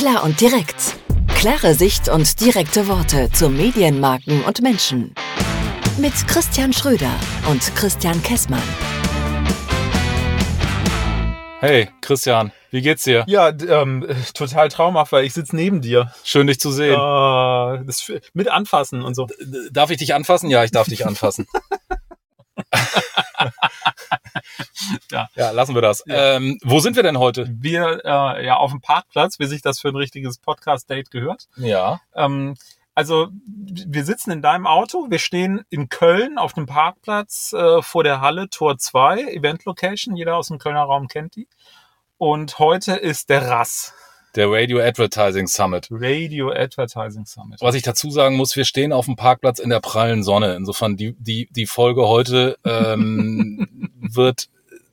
Klar und direkt. Klare Sicht und direkte Worte zu Medienmarken und Menschen. Mit Christian Schröder und Christian Kessmann. Hey, Christian, wie geht's dir? Ja, ähm, total traumhaft, weil ich sitze neben dir. Schön, dich zu sehen. Uh, das, mit anfassen und so. Darf ich dich anfassen? Ja, ich darf dich anfassen. ja. ja, lassen wir das. Ja. Ähm, wo sind wir denn heute? Wir äh, ja auf dem Parkplatz, wie sich das für ein richtiges Podcast-Date gehört. Ja. Ähm, also wir sitzen in deinem Auto, wir stehen in Köln auf dem Parkplatz äh, vor der Halle Tor 2, Event Location, jeder aus dem Kölner Raum kennt die. Und heute ist der RAS. Der Radio Advertising Summit. Radio Advertising Summit. Was ich dazu sagen muss, wir stehen auf dem Parkplatz in der prallen Sonne. Insofern die, die, die Folge heute ähm, wird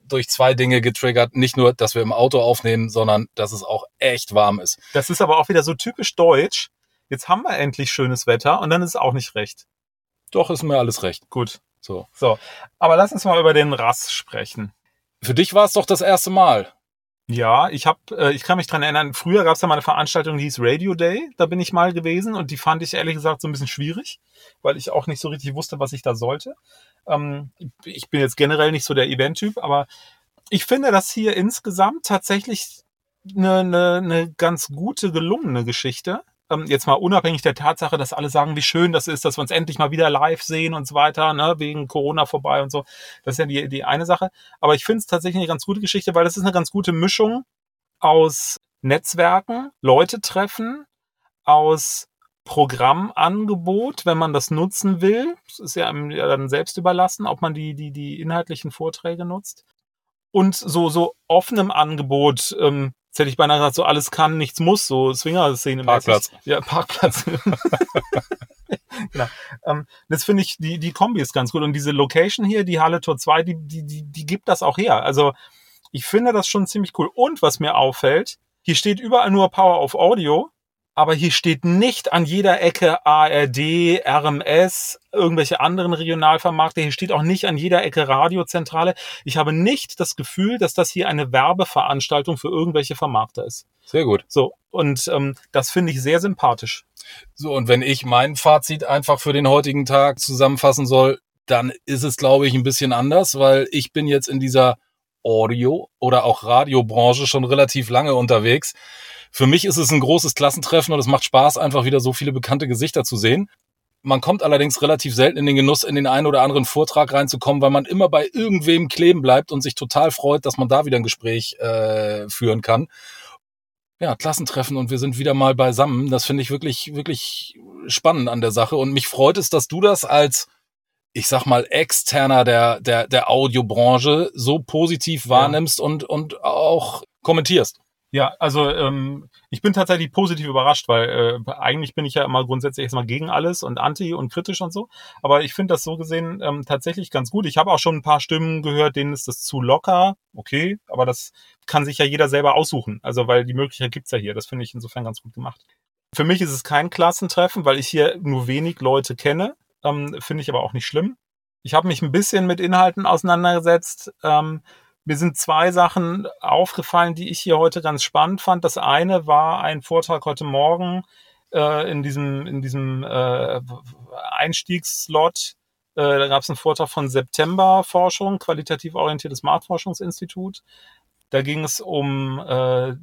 durch zwei Dinge getriggert. Nicht nur, dass wir im Auto aufnehmen, sondern dass es auch echt warm ist. Das ist aber auch wieder so typisch deutsch. Jetzt haben wir endlich schönes Wetter und dann ist es auch nicht recht. Doch, ist mir alles recht. Gut. So. So. Aber lass uns mal über den Rass sprechen. Für dich war es doch das erste Mal. Ja, ich habe, äh, ich kann mich dran erinnern, früher gab es ja mal eine Veranstaltung, die hieß Radio Day, da bin ich mal gewesen und die fand ich ehrlich gesagt so ein bisschen schwierig, weil ich auch nicht so richtig wusste, was ich da sollte. Ähm, ich bin jetzt generell nicht so der Event-Typ, aber ich finde das hier insgesamt tatsächlich eine, eine, eine ganz gute, gelungene Geschichte ähm, jetzt mal unabhängig der Tatsache, dass alle sagen, wie schön das ist, dass wir uns endlich mal wieder live sehen und so weiter, ne, wegen Corona vorbei und so. Das ist ja die, die eine Sache. Aber ich finde es tatsächlich eine ganz gute Geschichte, weil das ist eine ganz gute Mischung aus Netzwerken, Leute treffen, aus Programmangebot, wenn man das nutzen will. Es ist ja einem dann selbst überlassen, ob man die, die, die inhaltlichen Vorträge nutzt. Und so, so offenem Angebot, ähm, Jetzt hätte ich beinahe gesagt, so alles kann, nichts muss, so Swinger-Szene. Parkplatz. Ja, Parkplatz. genau. Ähm, das finde ich, die, die Kombi ist ganz gut. Und diese Location hier, die Halle Tor 2, die, die, die, die gibt das auch her. Also ich finde das schon ziemlich cool. Und was mir auffällt, hier steht überall nur Power of Audio aber hier steht nicht an jeder Ecke ARD, RMS, irgendwelche anderen Regionalvermarkter. Hier steht auch nicht an jeder Ecke Radiozentrale. Ich habe nicht das Gefühl, dass das hier eine Werbeveranstaltung für irgendwelche Vermarkter ist. Sehr gut. So, und ähm, das finde ich sehr sympathisch. So, und wenn ich mein Fazit einfach für den heutigen Tag zusammenfassen soll, dann ist es, glaube ich, ein bisschen anders, weil ich bin jetzt in dieser Audio- oder auch Radiobranche schon relativ lange unterwegs. Für mich ist es ein großes Klassentreffen und es macht Spaß, einfach wieder so viele bekannte Gesichter zu sehen. Man kommt allerdings relativ selten in den Genuss, in den einen oder anderen Vortrag reinzukommen, weil man immer bei irgendwem kleben bleibt und sich total freut, dass man da wieder ein Gespräch äh, führen kann. Ja, Klassentreffen und wir sind wieder mal beisammen. Das finde ich wirklich, wirklich spannend an der Sache. Und mich freut es, dass du das als, ich sag mal, externer der, der, der Audiobranche so positiv wahrnimmst ja. und, und auch kommentierst. Ja, also ähm, ich bin tatsächlich positiv überrascht, weil äh, eigentlich bin ich ja immer grundsätzlich erstmal gegen alles und anti und kritisch und so. Aber ich finde das so gesehen ähm, tatsächlich ganz gut. Ich habe auch schon ein paar Stimmen gehört, denen ist das zu locker. Okay, aber das kann sich ja jeder selber aussuchen. Also weil die Möglichkeit gibt's ja hier. Das finde ich insofern ganz gut gemacht. Für mich ist es kein Klassentreffen, weil ich hier nur wenig Leute kenne. Ähm, finde ich aber auch nicht schlimm. Ich habe mich ein bisschen mit Inhalten auseinandergesetzt. Ähm, mir sind zwei Sachen aufgefallen, die ich hier heute ganz spannend fand. Das eine war ein Vortrag heute Morgen äh, in diesem, in diesem äh, Einstiegsslot. Äh, da gab es einen Vortrag von September Forschung, qualitativ orientiertes Marktforschungsinstitut. Da ging es um äh,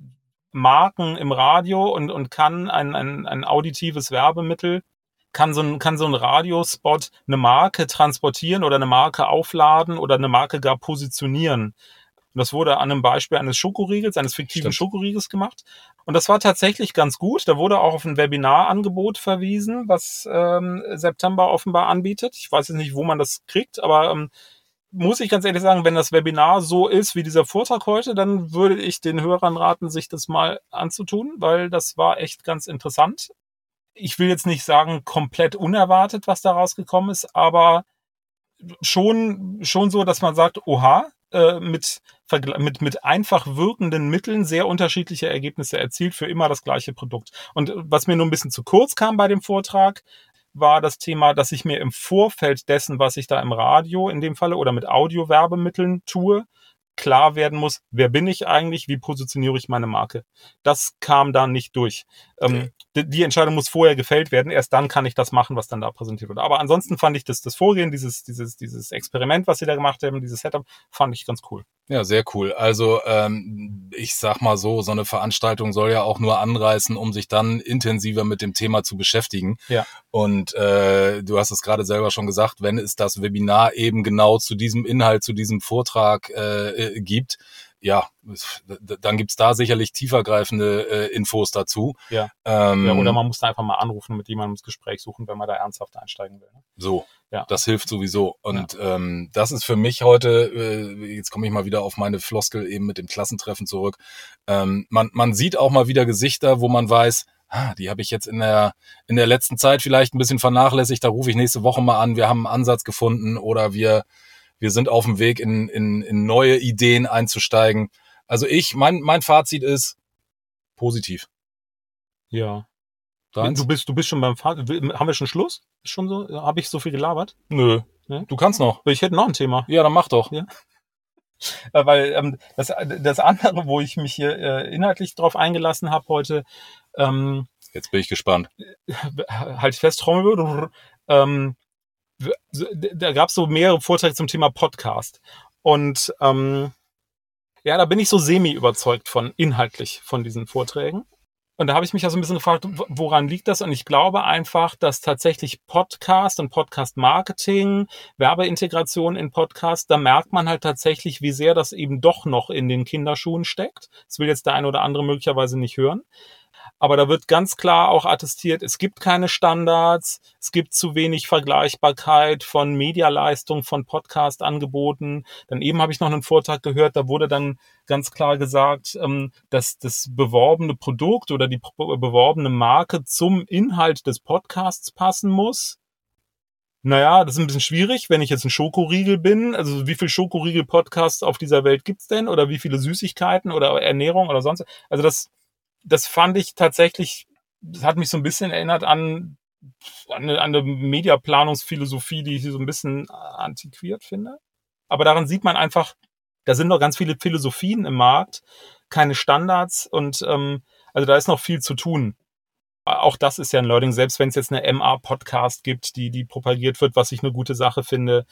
Marken im Radio und, und kann ein, ein, ein auditives Werbemittel kann so ein, kann so ein Radiospot eine Marke transportieren oder eine Marke aufladen oder eine Marke gar positionieren. Und das wurde an einem Beispiel eines Schokoriegels, eines fiktiven Stimmt. Schokoriegels gemacht. Und das war tatsächlich ganz gut. Da wurde auch auf ein Webinarangebot verwiesen, was ähm, September offenbar anbietet. Ich weiß jetzt nicht, wo man das kriegt, aber ähm, muss ich ganz ehrlich sagen, wenn das Webinar so ist wie dieser Vortrag heute, dann würde ich den Hörern raten, sich das mal anzutun, weil das war echt ganz interessant ich will jetzt nicht sagen komplett unerwartet, was da rausgekommen ist, aber schon, schon so, dass man sagt, oha, äh, mit, mit, mit einfach wirkenden Mitteln sehr unterschiedliche Ergebnisse erzielt für immer das gleiche Produkt. Und was mir nur ein bisschen zu kurz kam bei dem Vortrag, war das Thema, dass ich mir im Vorfeld dessen, was ich da im Radio in dem Falle oder mit Audiowerbemitteln tue, klar werden muss, wer bin ich eigentlich, wie positioniere ich meine Marke. Das kam da nicht durch. Ähm, die, die, Entscheidung muss vorher gefällt werden, erst dann kann ich das machen, was dann da präsentiert wird. Aber ansonsten fand ich das, das Vorgehen, dieses, dieses, dieses Experiment, was sie da gemacht haben, dieses Setup, fand ich ganz cool. Ja, sehr cool. Also ähm, ich sag mal so, so eine Veranstaltung soll ja auch nur anreißen, um sich dann intensiver mit dem Thema zu beschäftigen. Ja. Und äh, du hast es gerade selber schon gesagt, wenn es das Webinar eben genau zu diesem Inhalt, zu diesem Vortrag äh, gibt, ja, dann gibt's da sicherlich tiefergreifende äh, Infos dazu. Ja. Ähm, ja. Oder man muss da einfach mal anrufen mit jemandem das Gespräch suchen, wenn man da ernsthaft einsteigen will. Ne? So, ja. das hilft sowieso. Und ja. ähm, das ist für mich heute, äh, jetzt komme ich mal wieder auf meine Floskel eben mit dem Klassentreffen zurück. Ähm, man, man sieht auch mal wieder Gesichter, wo man weiß, ah, die habe ich jetzt in der, in der letzten Zeit vielleicht ein bisschen vernachlässigt, da rufe ich nächste Woche mal an, wir haben einen Ansatz gefunden oder wir wir sind auf dem Weg, in, in, in neue Ideen einzusteigen. Also ich, mein, mein Fazit ist positiv. Ja. Deins? Du bist, du bist schon beim Fazit. Haben wir schon Schluss? Ist schon so? Habe ich so viel gelabert? Nö. Ja? Du kannst noch. Ich hätte noch ein Thema. Ja, dann mach doch. Ja. Äh, weil ähm, das, das andere, wo ich mich hier äh, inhaltlich drauf eingelassen habe heute, ähm, jetzt bin ich gespannt. Halt fest, Trommel, ähm, da gab es so mehrere Vorträge zum Thema Podcast. Und ähm, ja, da bin ich so semi überzeugt von, inhaltlich von diesen Vorträgen. Und da habe ich mich ja so ein bisschen gefragt, woran liegt das? Und ich glaube einfach, dass tatsächlich Podcast und Podcast-Marketing, Werbeintegration in Podcast, da merkt man halt tatsächlich, wie sehr das eben doch noch in den Kinderschuhen steckt. Das will jetzt der eine oder andere möglicherweise nicht hören. Aber da wird ganz klar auch attestiert, es gibt keine Standards, es gibt zu wenig Vergleichbarkeit von Medialeistung, von Podcast-Angeboten. Dann eben habe ich noch einen Vortrag gehört, da wurde dann ganz klar gesagt, ähm, dass das beworbene Produkt oder die beworbene Marke zum Inhalt des Podcasts passen muss. Naja, das ist ein bisschen schwierig, wenn ich jetzt ein Schokoriegel bin. Also wie viel Schokoriegel-Podcasts auf dieser Welt gibt's denn? Oder wie viele Süßigkeiten oder Ernährung oder sonst? Also das das fand ich tatsächlich, das hat mich so ein bisschen erinnert an, an eine, an eine Mediaplanungsphilosophie, die ich so ein bisschen antiquiert finde. Aber daran sieht man einfach, da sind noch ganz viele Philosophien im Markt, keine Standards und ähm, also da ist noch viel zu tun. Auch das ist ja ein Learning, selbst wenn es jetzt eine MA-Podcast gibt, die, die propagiert wird, was ich eine gute Sache finde,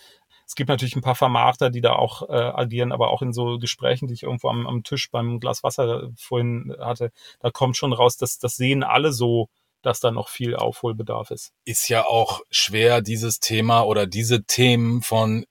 es gibt natürlich ein paar Vermarkter, die da auch äh, agieren, aber auch in so Gesprächen, die ich irgendwo am, am Tisch beim Glas Wasser vorhin hatte, da kommt schon raus, dass das sehen alle so, dass da noch viel Aufholbedarf ist. Ist ja auch schwer, dieses Thema oder diese Themen von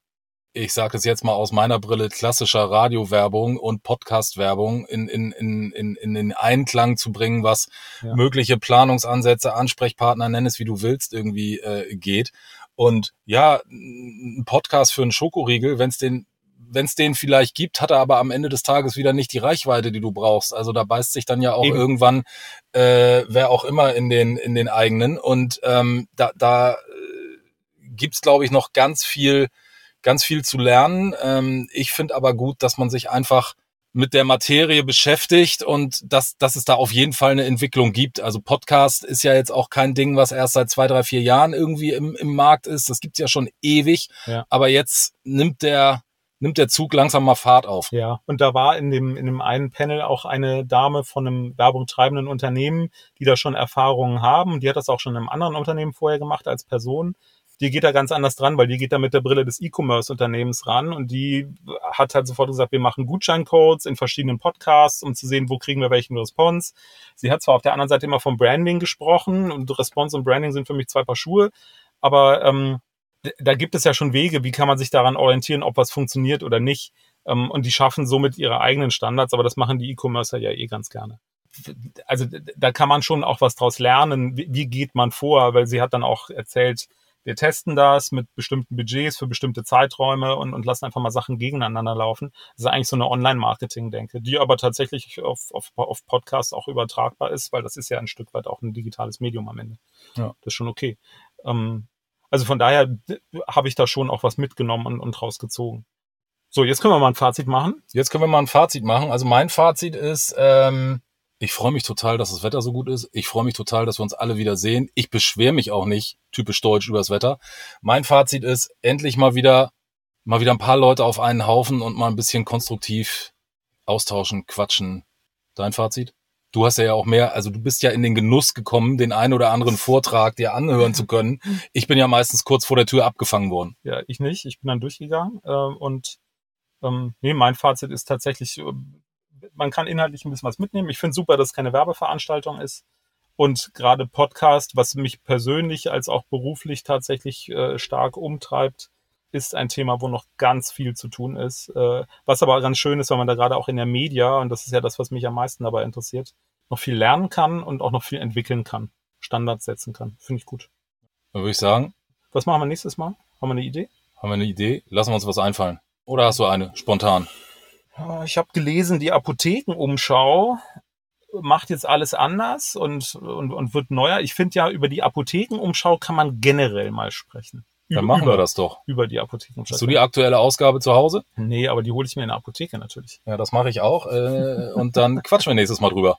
ich sage es jetzt mal aus meiner Brille, klassischer Radiowerbung und Podcastwerbung in, in, in, in, in den Einklang zu bringen, was ja. mögliche Planungsansätze, Ansprechpartner, nenn es wie du willst, irgendwie äh, geht. Und ja, ein Podcast für einen Schokoriegel, wenn es den wenn es den vielleicht gibt, hat er aber am Ende des Tages wieder nicht die Reichweite, die du brauchst. Also da beißt sich dann ja auch Eben. irgendwann äh, wer auch immer in den in den eigenen. Und ähm, da, da äh, gibt's glaube ich noch ganz viel ganz viel zu lernen. Ähm, ich finde aber gut, dass man sich einfach mit der Materie beschäftigt und dass, dass es da auf jeden Fall eine Entwicklung gibt. Also Podcast ist ja jetzt auch kein Ding, was erst seit zwei, drei, vier Jahren irgendwie im, im Markt ist. Das gibt's ja schon ewig. Ja. Aber jetzt nimmt der, nimmt der Zug langsam mal Fahrt auf. Ja, und da war in dem, in dem einen Panel auch eine Dame von einem werbungtreibenden Unternehmen, die da schon Erfahrungen haben. Die hat das auch schon in einem anderen Unternehmen vorher gemacht als Person die geht da ganz anders dran, weil die geht da mit der Brille des E-Commerce-Unternehmens ran und die hat halt sofort gesagt, wir machen Gutscheincodes in verschiedenen Podcasts, um zu sehen, wo kriegen wir welchen Response. Sie hat zwar auf der anderen Seite immer vom Branding gesprochen und Response und Branding sind für mich zwei Paar Schuhe, aber ähm, da gibt es ja schon Wege, wie kann man sich daran orientieren, ob was funktioniert oder nicht. Ähm, und die schaffen somit ihre eigenen Standards, aber das machen die E-Commercer ja eh ganz gerne also da kann man schon auch was draus lernen. Wie, wie, geht man vor? Weil sie hat dann auch erzählt, wir testen das mit bestimmten Budgets für bestimmte Zeiträume und, und lassen einfach mal Sachen gegeneinander laufen. Das ist eigentlich so eine Online-Marketing-Denke, die aber tatsächlich auf, auf, auf Podcasts auch übertragbar ist, weil das ist ja ein Stück weit auch ein digitales Medium am Ende. Ja. Das ist schon okay. Ähm, also von daher habe ich da schon auch was mitgenommen und, und rausgezogen. So, jetzt können wir mal ein Fazit machen. Jetzt können wir mal ein Fazit machen. Also mein Fazit ist, ähm, ich freue mich total, dass das Wetter so gut ist. Ich freue mich total, dass wir uns alle wieder sehen. Ich beschwere mich auch nicht, typisch deutsch, übers Wetter. Mein Fazit ist, endlich mal wieder mal wieder ein paar Leute auf einen Haufen und mal ein bisschen konstruktiv austauschen, quatschen. Dein Fazit? Du hast ja auch mehr, also du bist ja in den Genuss gekommen, den einen oder anderen Vortrag dir anhören zu können. Ich bin ja meistens kurz vor der Tür abgefangen worden. Ja, ich nicht. Ich bin dann durchgegangen. Äh, und ähm, nee, mein Fazit ist tatsächlich, äh, man kann inhaltlich ein bisschen was mitnehmen. Ich finde super, dass es keine Werbeveranstaltung ist. Und gerade Podcast, was mich persönlich als auch beruflich tatsächlich äh, stark umtreibt, ist ein Thema, wo noch ganz viel zu tun ist. Äh, was aber ganz schön ist, weil man da gerade auch in der Media, und das ist ja das, was mich am meisten dabei interessiert, noch viel lernen kann und auch noch viel entwickeln kann, Standards setzen kann. Finde ich gut. Dann würde ich sagen, Was machen wir nächstes Mal? Haben wir eine Idee? haben wir eine Idee? Lassen wir uns was einfallen. Oder hast du eine? Spontan. Ich habe gelesen, die Apothekenumschau macht jetzt alles anders und, und, und wird neuer. Ich finde ja, über die Apothekenumschau kann man generell mal sprechen. Dann Über- machen wir das doch. Über die Apothekenumschau. Hast du die aktuelle Ausgabe zu Hause? Nee, aber die hole ich mir in der Apotheke natürlich. Ja, das mache ich auch. Äh, und dann quatschen wir nächstes Mal drüber.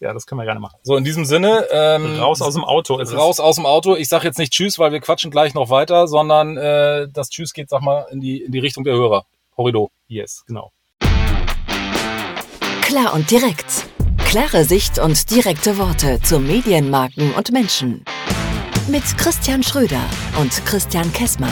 Ja, das können wir gerne machen. So, in diesem Sinne, ähm, Raus aus dem Auto. Ist- raus aus dem Auto. Ich sag jetzt nicht Tschüss, weil wir quatschen gleich noch weiter, sondern äh, das Tschüss geht, sag mal, in die, in die Richtung der Hörer. Horrido. Yes, genau. Klar und direkt. Klare Sicht und direkte Worte zu Medienmarken und Menschen. Mit Christian Schröder und Christian Kessmann.